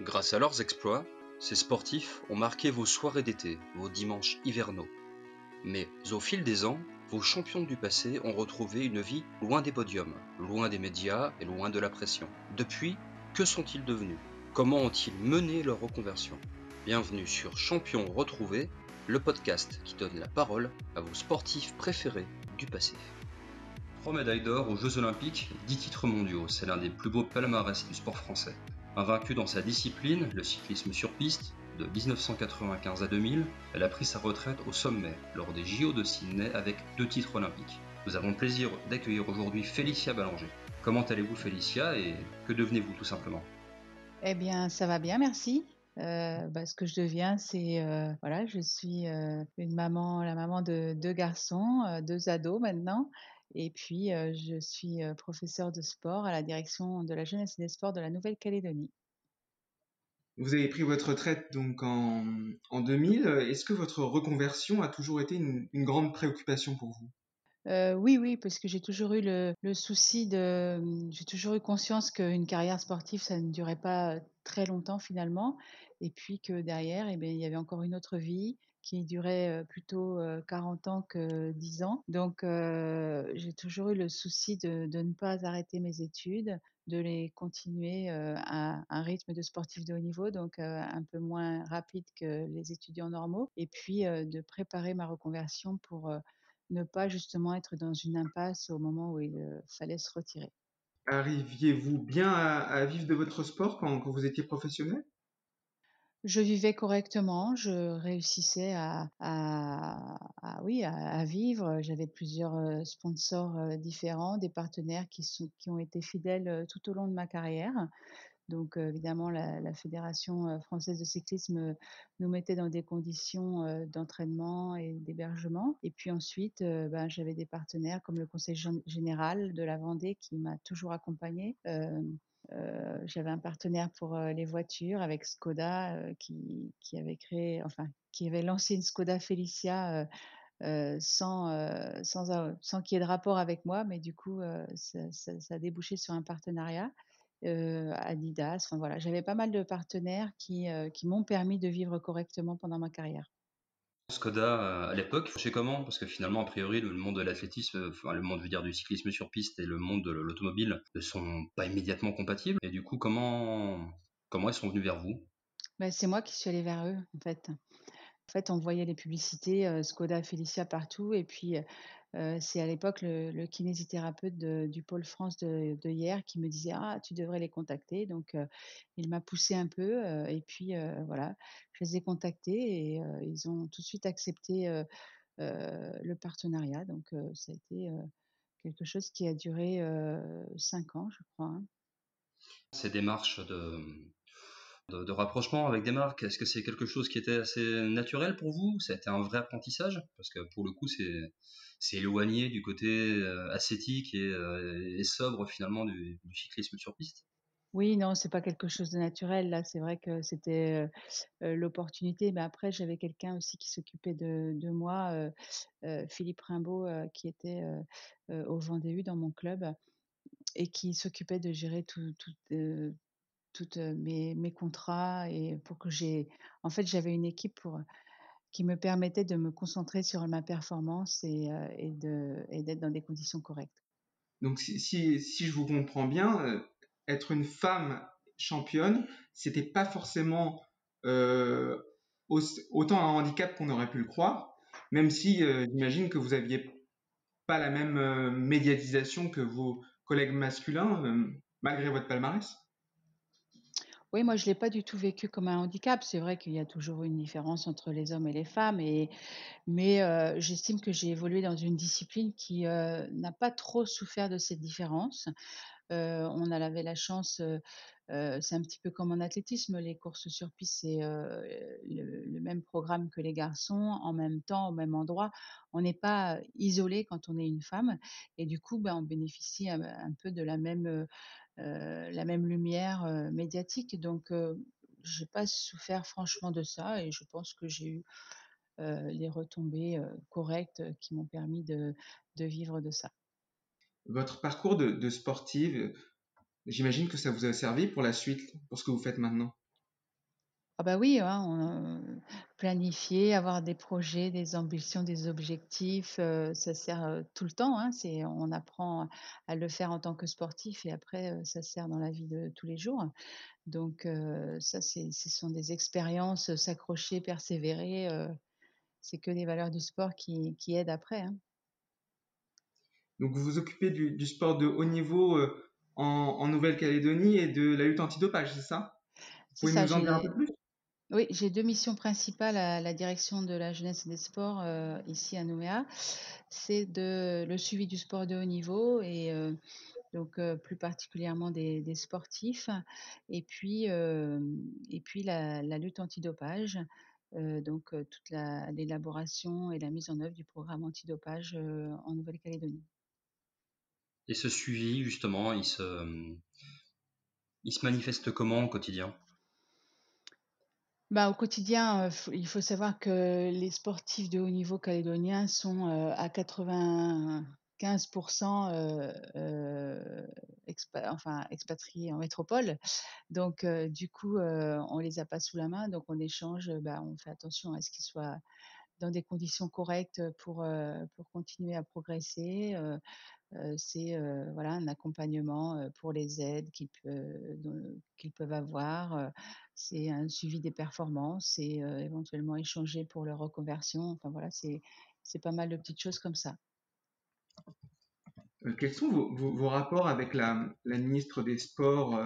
Grâce à leurs exploits, ces sportifs ont marqué vos soirées d'été, vos dimanches hivernaux. Mais au fil des ans, vos champions du passé ont retrouvé une vie loin des podiums, loin des médias et loin de la pression. Depuis, que sont-ils devenus? Comment ont-ils mené leur reconversion? Bienvenue sur Champions retrouvés, le podcast qui donne la parole à vos sportifs préférés du passé. Trois médailles d'or aux Jeux Olympiques, dix titres mondiaux, c'est l'un des plus beaux palmarès du sport français. Invaincue dans sa discipline, le cyclisme sur piste, de 1995 à 2000, elle a pris sa retraite au sommet lors des JO de Sydney avec deux titres olympiques. Nous avons le plaisir d'accueillir aujourd'hui Félicia Ballanger. Comment allez-vous Félicia et que devenez-vous tout simplement? Eh bien, ça va bien, merci. Euh, bah, ce que je deviens, c'est euh, voilà, je suis euh, une maman, la maman de deux garçons, deux ados maintenant, et puis euh, je suis euh, professeure de sport à la direction de la jeunesse et des sports de la Nouvelle-Calédonie. Vous avez pris votre retraite donc en, en 2000. Est-ce que votre reconversion a toujours été une, une grande préoccupation pour vous? Euh, oui, oui, parce que j'ai toujours eu le, le souci de, j'ai toujours eu conscience qu'une carrière sportive, ça ne durait pas très longtemps finalement, et puis que derrière, eh bien, il y avait encore une autre vie qui durait plutôt euh, 40 ans que 10 ans. Donc, j'ai toujours eu le souci de, ne pas arrêter mes études, de les continuer à un rythme de sportif de haut niveau, donc un peu moins rapide que les étudiants normaux, et puis de préparer ma reconversion pour ne pas justement être dans une impasse au moment où il fallait se retirer. Arriviez-vous bien à, vivre de votre sport quand vous étiez professionnel? Je vivais correctement, je réussissais à, oui, à, vivre. J'avais plusieurs euh, sponsors euh, différents, des partenaires qui sont, qui ont été fidèles euh, tout au long de ma carrière. Donc, évidemment, la, Fédération française de cyclisme nous mettait dans des conditions d'entraînement et d'hébergement. Et puis ensuite, ben, j'avais des partenaires comme le Conseil gén- général de la Vendée qui m'a toujours accompagnée. Euh, j'avais un partenaire pour euh, les voitures avec Skoda euh, qui, avait créé, enfin, qui avait lancé une Skoda Felicia sans, sans, sans qu'il y ait de rapport avec moi, mais du coup, ça, a débouché sur un partenariat. Adidas, enfin voilà, j'avais pas mal de partenaires qui m'ont permis de vivre correctement pendant ma carrière. Skoda euh, à l'époque, c'est comment Parce que finalement, a priori, le monde de l'athlétisme, enfin le monde, je veux dire, du cyclisme sur piste et le monde de l'automobile ne sont pas immédiatement compatibles. Et du coup, comment comment ils sont venus vers vous? Ben, c'est moi qui suis allée vers eux, en fait. En fait, on voyait les publicités euh, Skoda Felicia partout, et puis euh, c'est à l'époque le, kinésithérapeute du pôle France de, de hier qui me disait ah tu devrais les contacter. Donc euh, il m'a poussé un peu, euh, et puis euh, voilà, je les ai contactés et euh, ils ont tout de suite accepté euh, euh, le partenariat. Donc euh, ça a été euh, quelque chose qui a duré euh, cinq ans, je crois. hein. Ces démarches de, de, rapprochement avec des marques, est-ce que c'est quelque chose qui était assez naturel pour vous Ça a été un vrai apprentissage? Parce que pour le coup, c'est éloigné du côté euh, ascétique et, euh, et sobre finalement du, cyclisme sur piste. Oui, non, c'est pas quelque chose de naturel. Là, c'est vrai que c'était euh, l'opportunité. Mais après, j'avais quelqu'un aussi qui s'occupait de, de moi, Philippe Rimbaud, qui était au Vendée U dans mon club et qui s'occupait de gérer tout, tout, toutes mes, mes contrats et pour que j'ai. En fait, j'avais une équipe pour qui me permettait de me concentrer sur ma performance et, euh, et d'être dans des conditions correctes. Donc si, si, si je vous comprends bien, être une femme championne, c'était pas forcément au- autant un handicap qu'on aurait pu le croire, même si j'imagine que vous aviez pas la même médiatisation que vos collègues masculins, malgré votre palmarès. Oui, moi, je l'ai pas du tout vécu comme un handicap. C'est vrai qu'il y a toujours une différence entre les hommes et les femmes, mais j'estime que j'ai évolué dans une discipline qui, n'a pas trop souffert de cette différence. Heu, on avait la chance, c'est un petit peu comme en athlétisme, les courses sur piste, c'est, le même programme que les garçons, en même temps, au même endroit. On n'est pas isolé quand on est une femme et du coup, ben, on bénéficie un peu de la même, la même lumière, heu, médiatique donc heu, j'ai pas souffert franchement de ça et je pense que j'ai eu, les retombées, correctes qui m'ont permis de vivre de ça. Votre parcours de, sportive, euh, j'imagine que ça vous a servi pour la suite, pour ce que vous faites maintenant? Ah bah oui, hein, on, planifier, avoir des projets, des ambitions, des objectifs, ça sert, tout le temps, hein. C'est on apprend à le faire en tant que sportif et après, ça sert dans la vie de tous les jours. Donc ça c'est ce sont des expériences, s'accrocher, persévérer, heu, c'est que des valeurs du sport qui qui aident après, hein. Donc vous vous occupez du, du sport de haut niveau euh, en, en Nouvelle-Calédonie et de la lutte antidopage, c'est ça? Vous C'est pouvez ça, nous en dire un peu plus? Oui, j'ai 2 missions principales à la direction de la jeunesse et des sports, heu, ici à Nouméa. C'est de le suivi du sport de haut niveau et heu, donc heu, plus particulièrement des sportifs et puis, et puis la la lutte antidopage, donc toute la l'élaboration et la mise en œuvre du programme antidopage, en Nouvelle-Calédonie. Et ce suivi, justement, il se, il se manifeste comment au quotidien? Bah, au quotidien, il faut savoir que les sportifs de haut niveau calédoniens sont, à 95 heu heu, expa enfin expatriés en métropole. Donc du coup, heu, on les a pas sous la main, donc on échange, bah, on fait attention à ce qu'ils soient dans des conditions correctes, pour, pour continuer à progresser, c'est, voilà un accompagnement, pour les aides qu'ils peuvent avoir, c'est un suivi des performances, c'est, éventuellement échanger pour leur reconversion, enfin voilà, c'est pas mal de petites choses comme ça. Quels sont vos, vos- rapports avec la, la ministre des Sports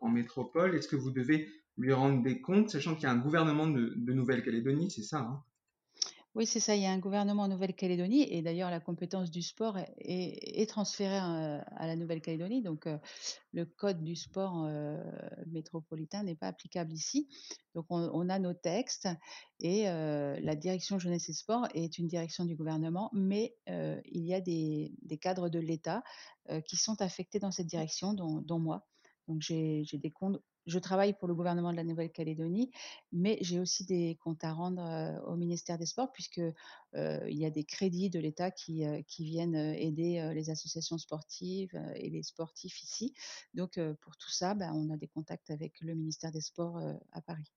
en métropole? Est-ce que vous devez lui rendre des comptes, sachant qu'il y a un gouvernement de, de Nouvelle-Calédonie, c'est ça hein? Oui, c'est ça, il y a un gouvernement en Nouvelle-Calédonie et d'ailleurs la compétence du sport est transférée, heu, à la Nouvelle-Calédonie donc heu, le code du sport, heu, métropolitain n'est pas applicable ici. Donc on a nos textes et heu, la direction jeunesse et sport est une direction du gouvernement, mais il y a des cadres de l'État, qui sont affectés dans cette direction, dont moi. Donc j'ai des comptes je travaille pour le gouvernement de la Nouvelle-Calédonie, mais j'ai aussi des comptes à rendre, heu, au ministère des Sports puisque, heu, il y a des crédits de l'État qui, qui viennent, heu, aider, les associations sportives, et les sportifs ici. Donc pour tout ça, bah, on a des contacts avec le ministère des Sports, à Paris.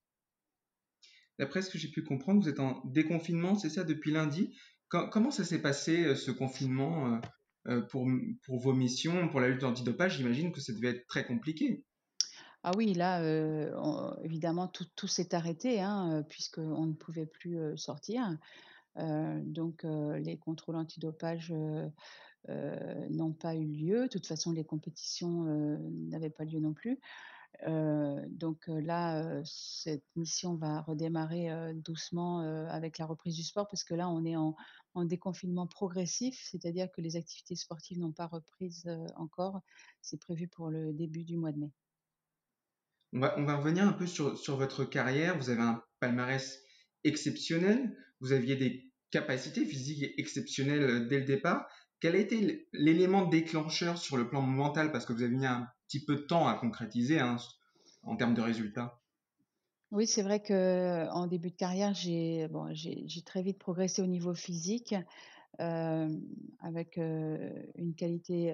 D'après ce que j'ai pu comprendre, vous êtes en déconfinement, c'est ça, depuis lundi. Com- comment ça s'est passé, euh, ce confinement, euh, euh, pour, pour vos missions, pour la lutte antidopage? J'imagine que ça devait être très compliqué. Ah oui, là, évidemment tout tout s'est arrêté, hein, puisqu'on ne pouvait plus, sortir. Donc les contrôles antidopage, n'ont pas eu lieu. De toute façon, les compétitions, n'avaient pas lieu non plus. Donc là, cette mission va redémarrer, doucement, avec la reprise du sport parce que là, on est en en déconfinement progressif, c'est-à-dire que les activités sportives n'ont pas reprises, heu, encore. C'est prévu pour le début du mois de mai. On va, revenir un peu sur, votre carrière. Vous avez un palmarès exceptionnel. Vous aviez des capacités physiques exceptionnelles euh, dès le départ. Quel a été l'élément déclencheur sur le plan mental? Parce que vous avez mis un petit peu de temps à concrétiser hein, en termes de résultats. Oui, c'est vrai qu'en début de carrière, j'ai très vite progressé au niveau physique, hem, avec, une qualité,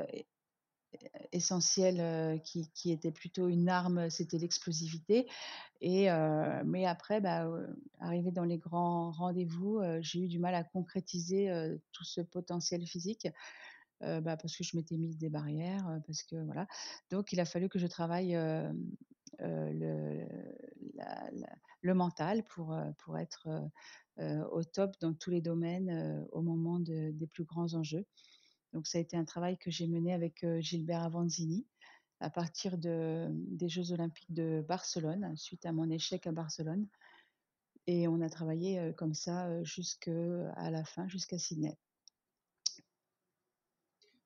essentielle, qui était plutôt une arme, c'était l'explosivité et mais après, bah, arrivé dans les grands rendez-vous, j'ai eu du mal à concrétiser, tout ce potentiel physique, bah, parce que je m'étais mise des barrières, parce que voilà. Donc il a fallu que je travaille, le mental pour, pour être, au top dans tous les domaines, au moment de des plus grands enjeux. Donc ça a été un travail que j'ai mené avec, Gilbert Avanzini à partir de des jeux olympiques de Barcelone, suite à mon échec à Barcelone et on a travaillé, comme ça, jusqu'à la fin, jusqu'à Sydney.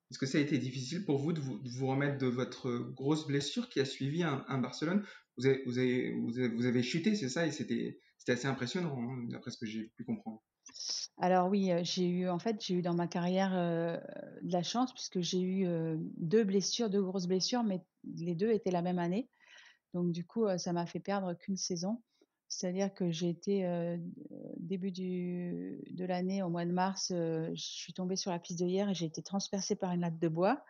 Est-ce que ça a été difficile pour vous de vous, remettre de votre grosse blessure qui a suivi un, Barcelone? Vous avez chuté, c'est ça, et c'était assez impressionnant, hein, d'après ce que j'ai pu comprendre. Alors oui, j'ai eu en fait, j'ai eu dans ma carrière, de la chance puisque j'ai eu, heu, 2 blessures, 2 grosses blessures, mais les 2 étaient la même année. Donc du coup, ça m'a fait perdre qu'une saison. C'est-à-dire que j'ai été, début de l'année, au mois de mars, je suis tombée sur la piste de hierre et j'ai été transpercée par une latte de bois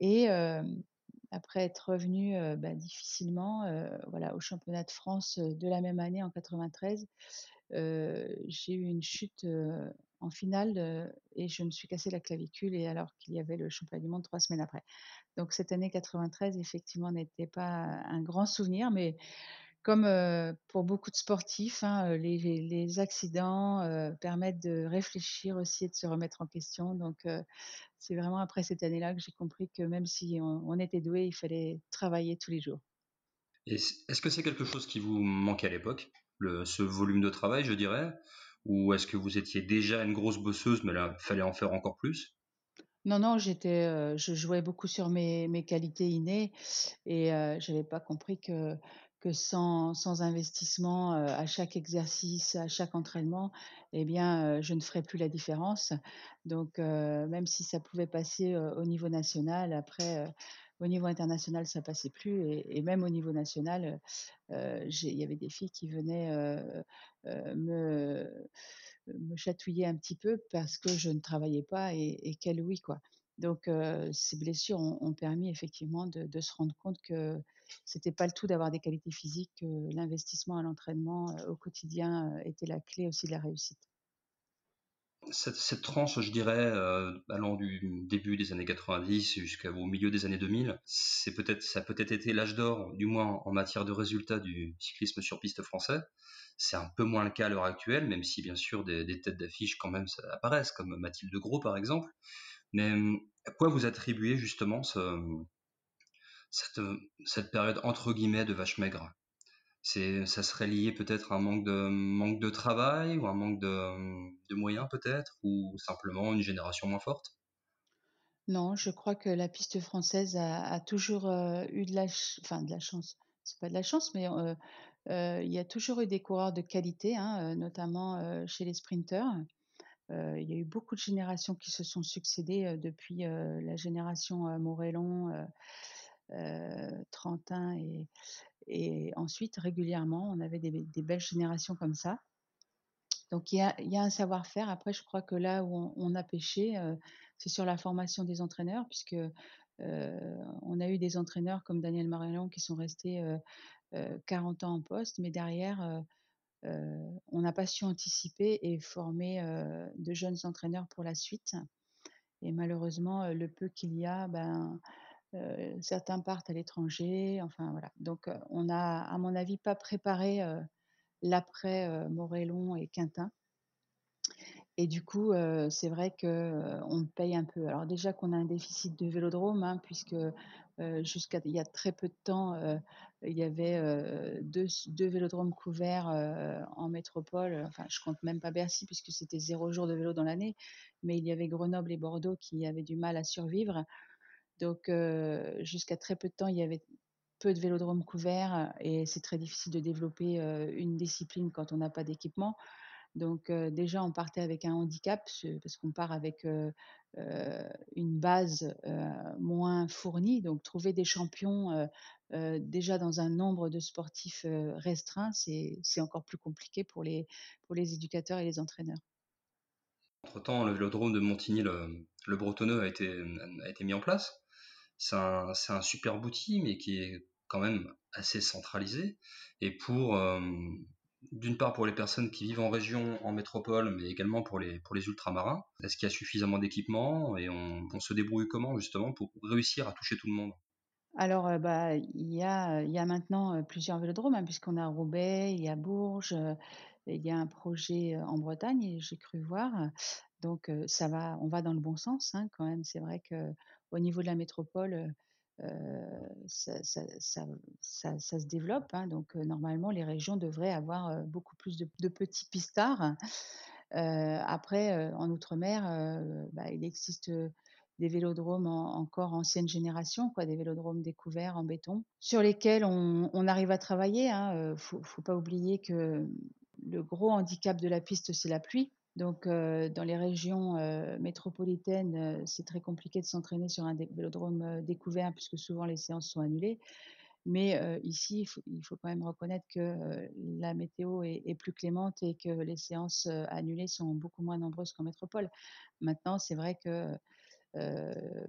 et après être revenue, bah, difficilement, voilà, au championnat de France, de la même année en 93, j'ai eu une chute, en finale, et je me suis cassé la clavicule et alors qu'il y avait le championnat du monde 3 semaines après. Donc cette année 93 effectivement n'était pas un grand souvenir, mais comme, pour beaucoup de sportifs, hein, les les accidents, permettent de réfléchir aussi et de se remettre en question. Donc, c'est vraiment après cette année-là que j'ai compris que même si on on était doué, il fallait travailler tous les jours. Est-ce que c'est quelque chose qui vous manquait à l'époque? Ce volume de travail, je dirais? Ou est-ce que vous étiez déjà une grosse bosseuse, mais là, fallait en faire encore plus? Non, non, j'étais, je jouais beaucoup sur mes mes qualités innées et heu, j'avais pas compris que que sans sans investissement, heu, à chaque exercice, à chaque entraînement et bien, heu, je ne ferais plus la différence. Donc heu, même si ça pouvait passer, au niveau national, après, au niveau international, ça passait plus et même au niveau national, il y avait des filles qui venaient, me me chatouiller un petit peu parce que je ne travaillais pas et et qu'elles oui, quoi. Donc ces blessures ont permis effectivement de se rendre compte que c'était pas le tout d'avoir des qualités physiques, que l'investissement à l'entraînement, heu, au quotidien, heu, était la clé aussi de la réussite. Cette tranche, je dirais, heu, allant du début des années 90 jusqu'au milieu des années 2000, c'est peut-être ça a peut-être été l'âge d'or, du moins en matière de résultats du cyclisme sur piste français. C'est un peu moins le cas à l'heure actuelle, même si bien sûr des têtes d'affiche quand même ça apparaissent, comme Mathilde Gros par exemple. Mais, à quoi vous attribuez justement ce, cette, période entre guillemets «de vache maigre»? C'est ça serait lié peut-être à un manque de manque de travail ou un manque de, moyens peut-être? Ou simplement une génération moins forte? Non, je crois que la piste française a toujours, heu, eu de la enfin de la chance. C'est pas de la chance, mais heu heu, il y a toujours eu des coureurs de qualité, hein, notamment, chez les sprinteurs. Il y a eu beaucoup de générations qui se sont succédées, depuis, la génération, Morellon, Trentin et et ensuite régulièrement, on avait des belles générations comme ça. Donc il y a un savoir-faire. Après, je crois que là où on a péché, heu, c'est sur la formation des entraîneurs puisque, heu, on a eu des entraîneurs comme Daniel Morellon qui sont restés, heu heu, 40 ans en poste, mais derrière, on n'a pas su anticiper et former, de jeunes entraîneurs pour la suite et malheureusement, heu, le peu qu'il y a, ben, certains partent à l'étranger, enfin voilà. Donc, heu, on n'a, à mon avis, pas préparé, heu, l'après, Morellon et Quintin. Et du coup, c'est vrai qu'on euh, paye un peu. Alors déjà qu'on a un déficit de vélodrome, hein, puisque, jusqu'à il y a très peu de temps, il y avait, heu, 2 s 2 vélodromes couverts, en métropole. Enfin, je compte même pas Bercy puisque c'était 0 jour de vélo dans l'année, mais il y avait Grenoble et Bordeaux qui avaient du mal à survivre. Donc, jusqu'à très peu de temps, il y avait peu de vélodromes couverts et c'est très difficile de développer, une discipline quand on n'a pas d'équipement. Donc déjà, on partait avec un handicap, ce parce qu'on part avec, une base, moins fournie. Donc trouver des champions, déjà dans un nombre de sportifs, restreint, c'est encore plus compliqué pour les pour les éducateurs et les entraîneurs. Entre-temps, le vélodrome de Montigny le le Bretonneux a été, a été mis en place. C'est un un superbe outil, mais qui est quand même assez centralisé et pour, hem, d'une part pour les personnes qui vivent en région, en métropole, mais également pour les pour les ultramarins. Est-ce qu'il y a suffisamment d'équipements et on se débrouille comment justement pour réussir à toucher tout le monde? Alors, heu, bah, il y a, y a maintenant, heu, plusieurs vélodromes, hein, puisqu'on a Roubaix, il y a Bourges, il y a un projet, en Bretagne, j'ai cru voir. Donc, ça va on va dans le bon sens, hein, quand même. C'est vrai qu'au niveau de la métropole, ça se développe, hein, donc, normalement, les régions devraient avoir, beaucoup plus de petits pistards. Après, en outre-mer, bah, il existe, des vélodromes en encore ancienne génération, quoi, des vélodromes découverts en béton, sur lesquels on arrive à travailler, hein, heu, faut faut pas oublier que le gros handicap de la piste, c'est la pluie. Donc, heu, dans les régions, heu, métropolitaines, heu, c'est très compliqué de s'entraîner sur un vélodrome, découvert puisque souvent les séances sont annulées. Mais, ici, il faut quand même reconnaître que, la météo est plus clémente et que les séances, annulées sont beaucoup moins nombreuses qu'en métropole. Maintenant, c'est vrai que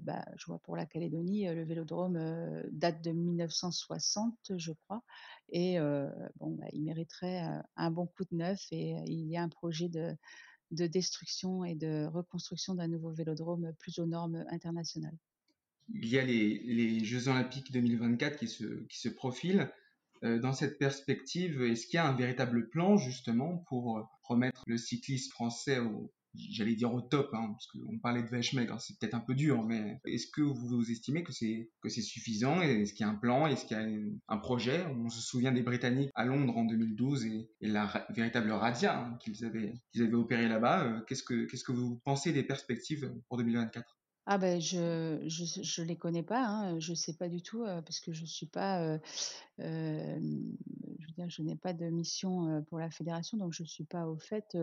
bah, je vois pour la Calédonie, le vélodrome date de 1960, je crois. Et bon, bah, il mériterait un bon coup de neuf. Et il y a un projet de, de destruction et de reconstruction d'un nouveau vélodrome plus aux normes internationales? Il y a les, Jeux Olympiques 2024 qui se, profilent. dans cette perspective, est-ce qu'il y a un véritable plan justement pour remettre le cyclisme français au, j'allais dire au top, hein, parce qu'on parlait de vache maigre, c'est peut-être un peu dur, mais est-ce que vous estimez que c'est que c'est suffisant Est-ce qu'il y a un plan Est-ce qu'il y a un projet? On se souvient des Britanniques à Londres en 2012 et, la véritable radia hein, qu'ils avaient qu'ils avaient opéré là-bas. Euh, qu'est-ce que qu'est-ce que vous pensez des perspectives pour 2024 ah ben je je je les connais pas, hein, je sais pas du tout, euh, parce que je suis pas, euh, je veux dire, je n'ai pas de mission, pour la fédération, donc je suis pas au fait,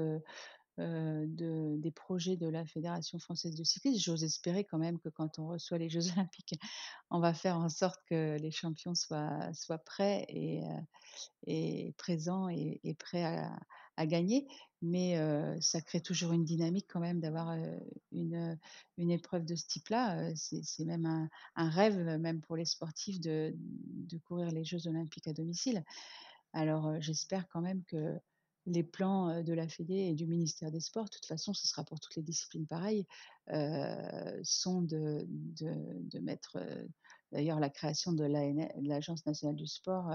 de, des projets de la Fédération française de cyclisme. J'ose espérer quand même que quand on reçoit les Jeux olympiques, on va faire en sorte que les champions soient, prêts et, euh, et présents et, prêts à, gagner. Mais euh, ça crée toujours une dynamique quand même d'avoir une, épreuve de ce type-là. C'est même un, rêve, même pour les sportifs, de courir les Jeux olympiques à domicile. Alors j'espère quand même que les plans de la Fédé et du ministère des Sports, de toute façon, ce sera pour toutes les disciplines pareilles, sont de, de, mettre, d'ailleurs, la création de l'Agence nationale du sport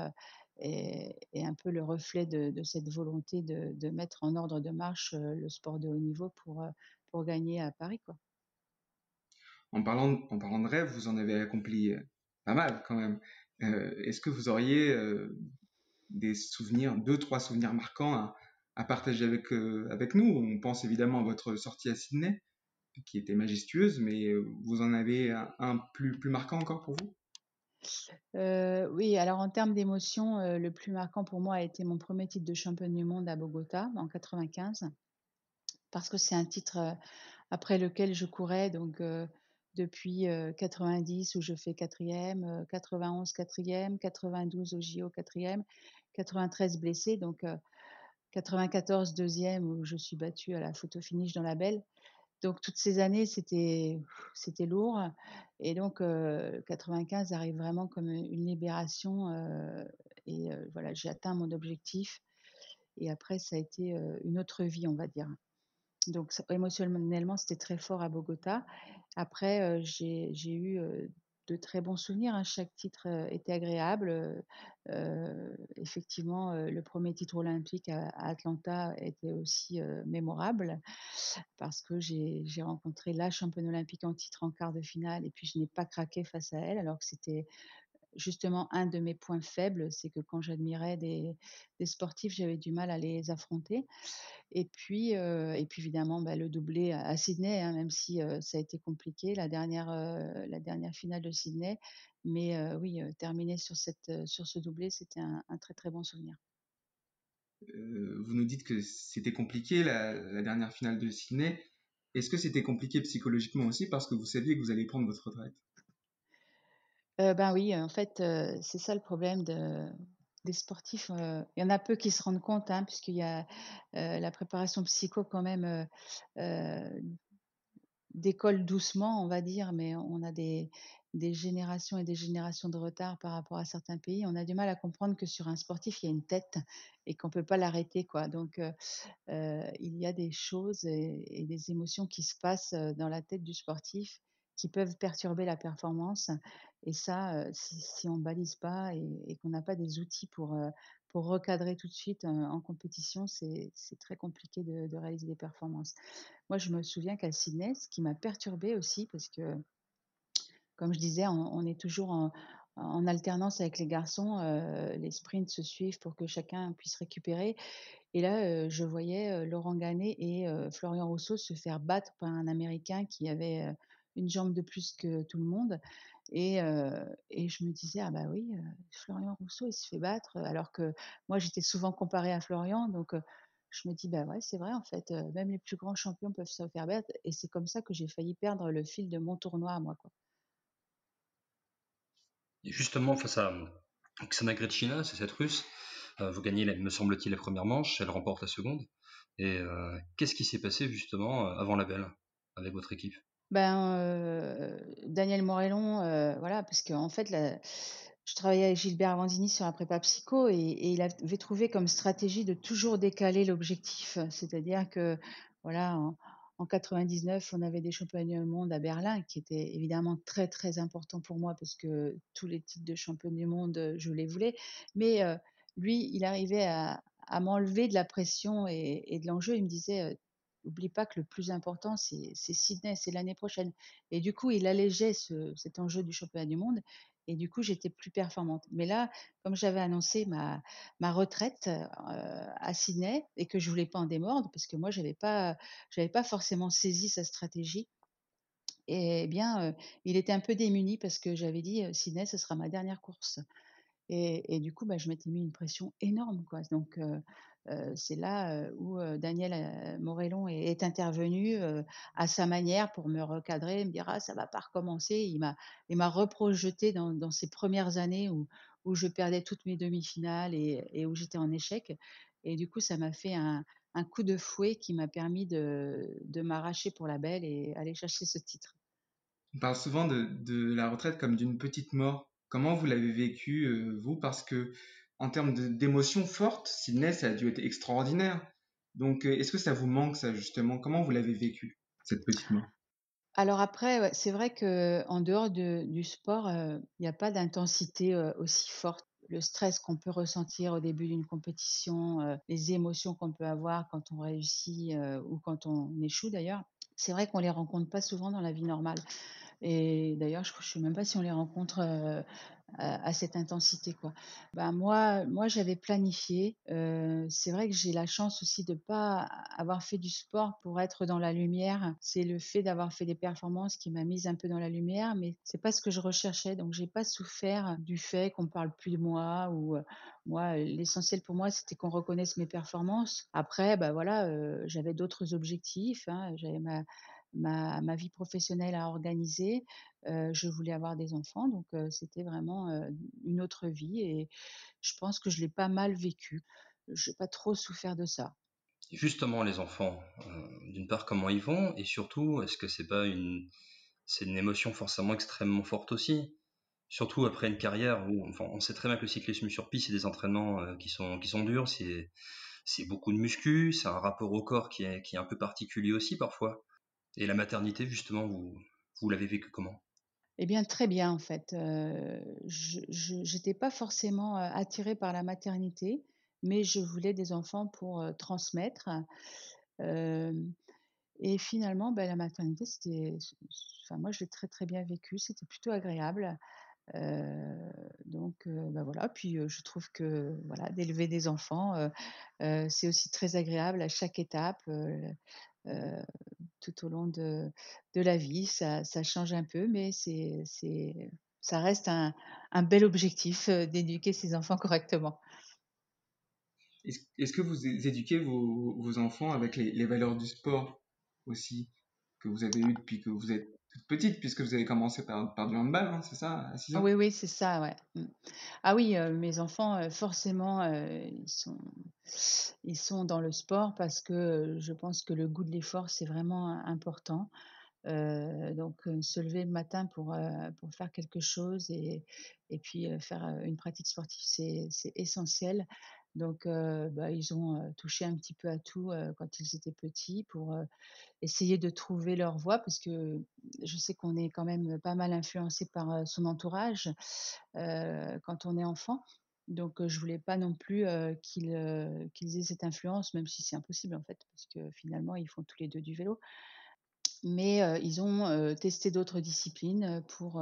est, un peu le reflet de, cette volonté de, mettre en ordre de marche le sport de haut niveau pour, pour gagner à Paris. Quoi. En, parlant, en parlant de rêve, vous en avez accompli pas mal quand même. Est-ce que vous auriez des souvenirs, deux, trois souvenirs marquants à partager avec, euh, avec nous. On pense évidemment à votre sortie à Sydney, qui était majestueuse, mais euh, vous en avez un, plus, plus marquant encore pour vous? Euh, oui, alors en termes d'émotion, le plus marquant pour moi a été mon premier titre de championne du monde à Bogota en 95, parce que c'est un titre après lequel je courais donc depuis 90 où je fais quatrième, 91 quatrième, 92 au JO quatrième, 93 blessé, donc 94 deuxième où je suis battue à la photo finish dans la belle. Donc toutes ces années, c'était lourd. Et donc 95 arrive vraiment comme une libération. et voilà, j'ai atteint mon objectif. Et après, ça a été une autre vie, on va dire. Donc émotionnellement, c'était très fort à Bogota. Après, j'ai eu de très bons souvenirs. Hein. Chaque titre était agréable. effectivement, le premier titre olympique à, Atlanta était aussi mémorable parce que j'ai rencontré la championne olympique en titre en quart de finale et puis je n'ai pas craqué face à elle alors que c'était justement un de mes points faibles, c'est que quand j'admirais des, sportifs, j'avais du mal à les affronter. Et puis, euh, et puis évidemment, bah, le doublé à, Sydney, hein, même si euh, ça a été compliqué, la dernière, euh, la dernière finale de Sydney. Mais oui, terminer sur, cette, sur ce doublé, c'était un, très très bon souvenir. vous nous dites que c'était compliqué la, la, dernière finale de Sydney. Est-ce que c'était compliqué psychologiquement aussi parce que vous saviez que vous alliez prendre votre retraite? Ben oui, en fait, c'est ça le problème de des sportifs, il y en a peu qui se rendent compte, hein, puisqu'il y a, la préparation psycho quand même, décolle doucement, on va dire, mais on a des générations et des générations de retard par rapport à certains pays. On a du mal à comprendre que sur un sportif, il y a une tête et qu'on peut pas l'arrêter, quoi. Donc, il y a des choses et et des émotions qui se passent, dans la tête du sportif qui peuvent perturber la performance. Et ça, si, on ne balise pas et, qu'on n'a pas des outils pour, pour recadrer tout de suite en compétition, c'est très compliqué de, réaliser des performances. Moi, je me souviens qu'à Sydney, ce qui m'a perturbé aussi, parce que, comme je disais, on, est toujours en, en, alternance avec les garçons, les sprints se suivent pour que chacun puisse récupérer. Et là, je voyais Laurent Gannet et Florian Rousseau se faire battre par un Américain qui avait une jambe de plus que tout le monde. Et, et je me disais, ah bah oui, Florian Rousseau, il se fait battre, alors que moi, j'étais souvent comparée à Florian. Donc, je me dis, bah ouais, c'est vrai, en fait, même les plus grands champions peuvent se faire battre. Et c'est comme ça que j'ai failli perdre le fil de mon tournoi à moi. Quoi. Justement, face à Xana Grechina, c'est cette russe, vous gagnez, me semble-t-il, la première manche, elle remporte la seconde. Et qu'est-ce qui s'est passé justement avant la belle avec votre équipe? Ben, Daniel Morellon, voilà, parce qu'en fait, la je travaillais avec Gilbert Vandini sur un prépa psycho et il avait trouvé comme stratégie de toujours décaler l'objectif. C'est-à-dire que, voilà, en en 99, on avait des championnats du monde à Berlin qui étaient évidemment très, très importants pour moi parce que tous les titres de champion du monde, je les voulais. Mais, lui, il arrivait à m'enlever de la pression et de l'enjeu. Il me disait, Oublie pas que le plus important, c'est Sydney, c'est l'année prochaine et du coup, il allégeait ce cet enjeu du championnat du monde et du coup, j'étais plus performante. Mais là, comme j'avais annoncé ma retraite, heu, à Sydney et que je voulais pas en démordre parce que moi, j'avais pas j'avais pas forcément saisi sa stratégie et bien, heu, il était un peu démuni parce que j'avais dit, heu: «Sydney, ce sera ma dernière course». Et du coup, bah, je m'étais mis une pression énorme. Donc c'est là, heu, où, heu, Daniel, Morellon est intervenu, à sa manière pour me recadrer, me dire: «Ah, ça va pas recommencer». Il m'a il m'a reprojeté dans dans ces premières années où où je perdais toutes mes demi-finales et où j'étais en échec et du coup, ça m'a fait un coup de fouet qui m'a permis de de m'arracher pour la belle et aller chercher ce titre. On parle souvent de, la retraite comme d'une petite mort. Comment vous l'avez vécu, euh, vous? Parce que en termes d'émotions fortes, Sydney, ça a dû être extraordinaire. Donc, euh, est-ce que ça vous manque, ça, justement? Comment vous l'avez vécu, cette petite mort Alors après, c'est vrai qu'en dehors de du sport, heu, il y a pas d'intensité, heu, aussi forte. Le stress qu'on peut ressentir au début d'une compétition, les émotions qu'on peut avoir quand on réussit, ou quand on échoue d'ailleurs, c'est vrai qu'on les rencontre pas souvent dans la vie normale et d'ailleurs je je sais même pas si on les rencontre, à cette intensité, quoi. Bah, moi moi, j'avais planifié, heu, c'est vrai que j'ai la chance aussi de pas avoir fait du sport pour être dans la lumière. C'est le fait d'avoir fait des performances qui m'a mise un peu dans la lumière, mais c'est pas ce que je recherchais, donc j'ai pas souffert du fait qu'on parle plus de moi ou, heu, moi, l'essentiel pour moi, c'était qu'on reconnaisse mes performances. Après, bah, voilà, heu, j'avais d'autres objectifs, hein, j'avais ma ma vie professionnelle à organiser, Heu, je voulais avoir des enfants, donc heu, c'était vraiment, heu, une autre vie et je pense que je l'ai pas mal vécu. J'ai pas trop souffert de ça. Justement, les enfants, euh, d'une part, comment ils vont, et surtout, est-ce que c'est pas une, c'est une émotion forcément extrêmement forte aussi, surtout après une carrière où, enfin, on sait très bien que le cyclisme sur piste, c'est des entraînements euh, qui sont qui sont durs, c'est c'est beaucoup de muscu, c'est un rapport au corps qui est qui est un peu particulier aussi parfois. Et la maternité, justement, vous vous l'avez vécu comment? Eh bien, très bien en fait, heu, je j'étais pas forcément, heu, attirée par la maternité, mais je voulais des enfants pour, heu, transmettre. Et finalement, bah, la maternité, c'était enfin moi, je l'ai très, très bien vécu, c'était plutôt agréable. Donc bah, voilà, puis, je trouve que, voilà, d'élever des enfants, c'est aussi très agréable à chaque étape, heu, tout au long de la vie. Ça change un peu, mais c'est ça reste un bel objectif, heu, d'éduquer ses enfants correctement. Est-ce que vous éduquez vos, vos enfants avec les, les valeurs du sport aussi, que vous avez eues depuis que vous êtes petite, puisque vous avez commencé par, par du handball, hein, c'est ça, à 6 ans? Oui, oui, c'est ça, ouais. Mmh. Ah oui, heu, mes enfants, heu, forcément, heu, ils sont ils sont dans le sport parce que, je pense que le goût de l'effort, c'est vraiment important. Donc se lever le matin pour, pour faire quelque chose et et puis, faire, une pratique sportive, c'est essentiel. Donc bah, ils ont, touché un petit peu à tout, quand ils étaient petits pour, essayer de trouver leur voie parce que je sais qu'on est quand même pas mal influencé par, son entourage, quand on est enfant. Donc je voulais pas non plus, qu'ils, aient cette influence, même si c'est impossible en fait, parce que finalement ils font tous les 2 du vélo. Mais ils ont, testé d'autres disciplines, pour,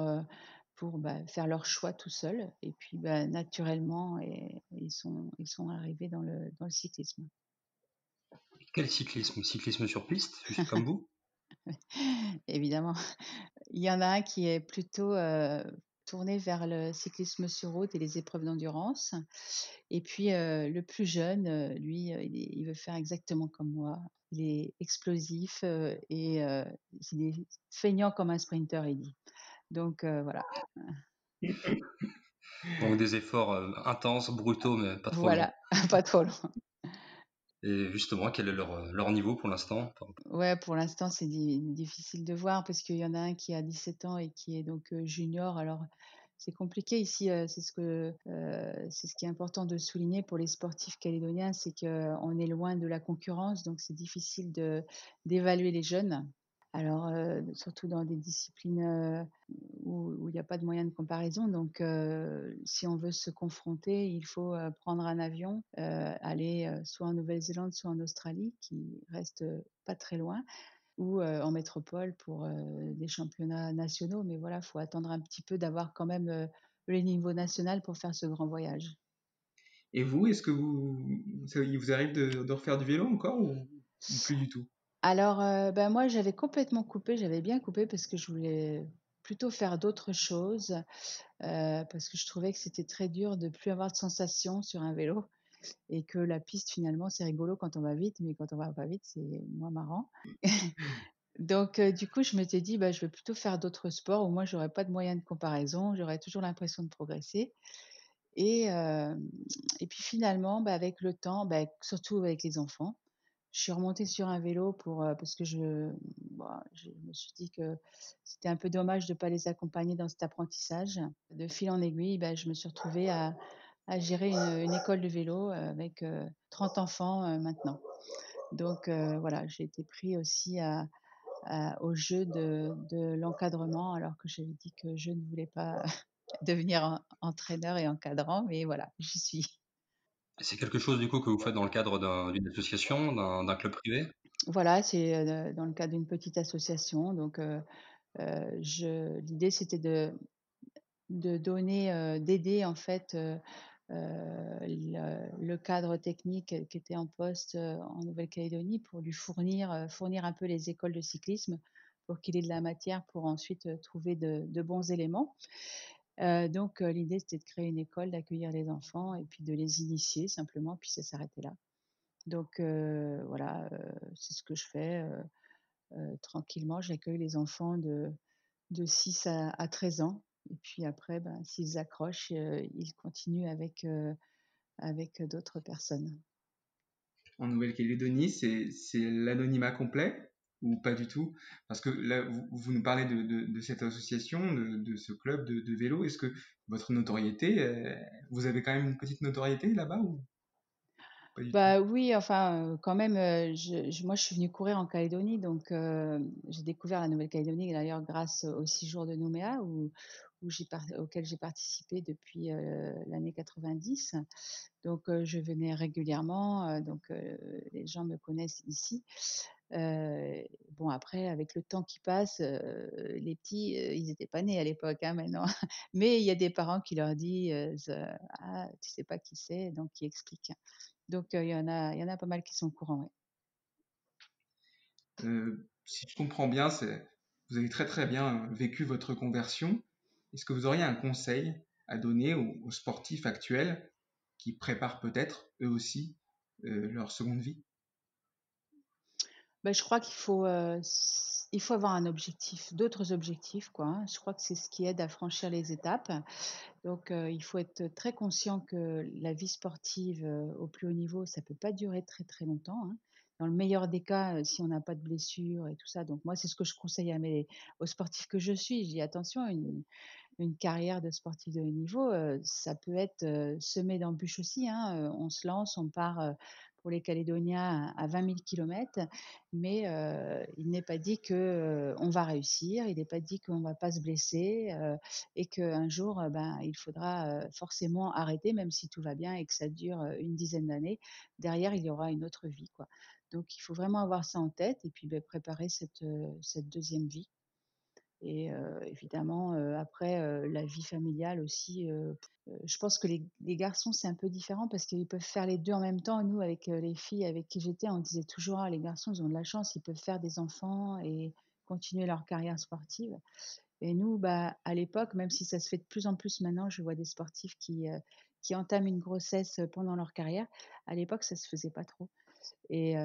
pour, bah, faire leur choix tout seuls et puis, bah, naturellement et ils sont ils sont arrivés dans le dans le cyclisme. Quel cyclisme? Cyclisme sur piste, juste comme vous? Évidemment. Il y en a un qui est plutôt, heu, tourné vers le cyclisme sur route et les épreuves d'endurance et puis, heu, le plus jeune, heu, lui, il est il veut faire exactement comme moi. Il est explosif, et il est feignant comme un sprinter, il dit. Donc heu, voilà. Donc des efforts euh, intenses, brutaux, mais pas trop longs. Voilà, pas trop loin. Et justement, quel est leur, leur niveau pour l'instant? Ouais, pour l'instant, c'est difficile de voir parce qu'il y en a un qui a 17 ans et qui est donc junior. Alors, c'est compliqué ici, c'est ce que c'est ce qui est important de souligner pour les sportifs calédoniens, c'est qu'on est loin de la concurrence, donc c'est difficile de d'évaluer les jeunes. Alors, surtout dans des disciplines où il n'y a pas de moyen de comparaison. Donc, si on veut se confronter, il faut prendre un avion, aller soit en Nouvelle-Zélande, soit en Australie, qui reste pas très loin, ou en métropole pour des championnats nationaux. Mais voilà, il faut attendre un petit peu d'avoir quand même le niveau national pour faire ce grand voyage. Et vous, est-ce que vous, il vous arrive de, refaire du vélo encore ou plus du tout? Alors, ben moi, j'avais complètement coupé, j'avais bien coupé parce que je voulais plutôt faire d'autres choses, parce que je trouvais que c'était très dur de plus avoir de sensations sur un vélo et que la piste, finalement, c'est rigolo quand on va vite, mais quand on va pas vite, c'est moins marrant. Donc, du coup, je m'étais dit: «Bah, je vais plutôt faire d'autres sports. Où moi, j'aurais pas de moyens de comparaison, j'aurais toujours l'impression de progresser» et et puis finalement, bah, avec le temps, bah, surtout avec les enfants je suis remontée sur un vélo pour, parce que je je me suis dit que c'était un peu dommage de ne pas les accompagner dans cet apprentissage. De fil en aiguille, bah, je me suis retrouvée à à gérer une, école de vélo, avec, 30 enfants, maintenant. Donc voilà, j'ai été pris aussi au jeu de de l'encadrement alors que j'avais dit que je ne voulais pas devenir entraîneur et encadrant, mais voilà, j'y suis. C'est quelque chose du coup que vous faites dans le cadre d'une association, d'un club privé? Voilà, c'est, dans le cadre d'une petite association donc je l'idée c'était de donner, d'aider en fait, le cadre technique qui était en poste, en Nouvelle-Calédonie pour lui fournir, un peu les écoles de cyclisme pour qu'il ait de la matière pour ensuite, trouver de bons éléments donc l'idée, c'était de créer une école, d'accueillir les enfants et puis de les initier simplement, puis ça s'arrêtait là. Donc voilà, c'est ce que je fais, tranquillement. J'accueille les enfants de de 6 à 13 ans et puis après, ben, s'ils accrochent, ils continuent avec, avec d'autres personnes. En Nouvelle-Calédonie, c'est l'anonymat complet? Ou pas du tout. Parce que là, vous, nous parlez de, cette association, de, ce club de, vélo. Est-ce que votre notoriété, euh, vous avez quand même une petite notoriété là-bas ou bah oui, enfin, euh, quand même, euh, je, moi je suis venue courir en Calédonie, donc j'ai découvert la Nouvelle-Calédonie d'ailleurs grâce aux six jours de Nouméa, où, où auquel j'ai participé depuis l'année 90. Donc je venais régulièrement, donc les gens me connaissent ici bon après avec le temps qui passe, les petits, ils n'étaient pas nés à l'époque, hein, maintenant. Mais il y a des parents qui leur disent, «Ah, tu sais pas qui c'est», donc qui expliquent. Donc il y en a il y en a pas mal qui sont au courant, si je comprends bien, vous avez très, très bien, vécu votre conversion. Est-ce que vous auriez un conseil à donner aux sportifs actuels qui préparent peut-être, eux aussi, leur seconde vie? Bah, je crois qu'il faut, il faut avoir un objectif, d'autres objectifs, quoi, hein. Je crois que c'est ce qui aide à franchir les étapes. Donc, il faut être très conscient que la vie sportive, au plus haut niveau, ça peut pas durer très, très longtemps, hein. Dans le meilleur des cas, si on n'a pas de blessures et tout ça, donc moi, c'est ce que je conseille aux sportifs que je suis. Je «Attention, une carrière de sportif de haut niveau, ça peut être, semé d'embûches aussi, hein, on se lance, on part, pour les Calédoniens à 20 000 kilomètres, mais il n'est pas dit qu'on va réussir, il n'est pas dit qu'on ne va pas se blesser et qu'un jour, ben, il faudra forcément arrêter, même si tout va bien et que ça dure une dizaine d'années. Derrière, il y aura une autre vie. Quoi. Donc il faut vraiment avoir ça en tête et puis ben, préparer cette, deuxième vie. Et évidemment, après, la vie familiale aussi, je pense que les, garçons, c'est un peu différent parce qu'ils peuvent faire les deux en même temps. Nous, avec les filles avec qui j'étais, on disait toujours, «Ah, les garçons, ils ont de la chance, ils peuvent faire des enfants et continuer leur carrière sportive. Et nous, bah, à l'époque, même si ça se fait de plus en plus maintenant, je vois des sportifs qui, qui entament une grossesse pendant leur carrière. À l'époque, ça se faisait pas trop. Et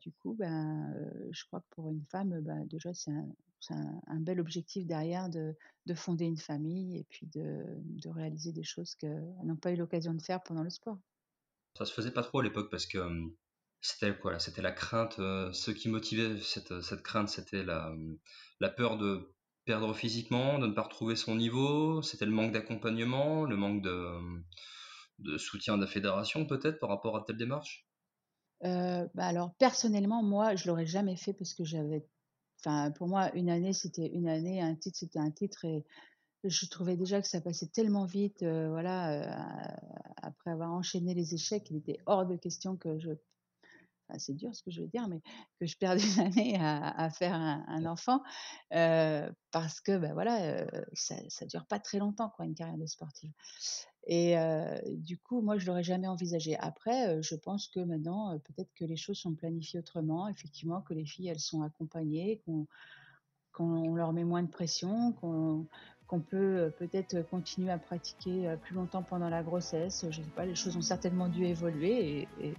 du coup, ben, je crois que pour une femme, ben, déjà, c'est un, un, bel objectif derrière de, de, fonder une famille et puis de, de réaliser des choses qu'elles n'ont pas eu l'occasion de faire pendant le sport. Ça se faisait pas trop à l'époque parce que C'était quoi C'était la crainte. ce qui motivait cette, cette crainte, c'était la, la peur de perdre physiquement, de ne pas retrouver son niveau. C'était le manque d'accompagnement, le manque de, de soutien de la fédération peut-être par rapport à telle démarche? Bah alors personnellement, moi, je l'aurais jamais fait parce que j'avais Enfin, pour moi, une année, c'était une année, un titre, c'était un titre et je trouvais déjà que ça passait tellement vite, euh, voilà, euh, après avoir enchaîné les échecs, il était hors de question que je enfin, c'est dur ce que je veux dire, mais que je perde une année à, faire un, enfant, parce que, ben voilà, ça ça dure pas très longtemps, quoi, une carrière de sportive. Et du coup, moi, je l'aurais jamais envisagé. Après, je pense que maintenant, peut-être que les choses sont planifiées autrement. Effectivement, que les filles, elles sont accompagnées, qu'on leur met moins de pression, qu'on peut peut-être continuer à pratiquer plus longtemps pendant la grossesse. Je sais pas, les choses ont certainement dû évoluer et,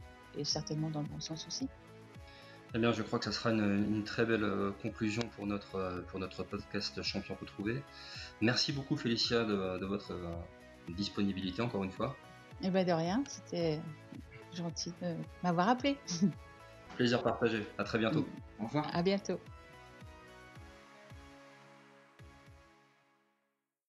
certainement dans le bon sens aussi. Eh bien, je crois que ça sera une, très belle conclusion pour notre, pour notre podcast Champion Retrouvé. Merci beaucoup, Félicia, de votre disponibilité encore une fois. Eh ben de rien, c'était gentil de m'avoir appelé. Plaisir partagé. À très bientôt. Au revoir. À bientôt.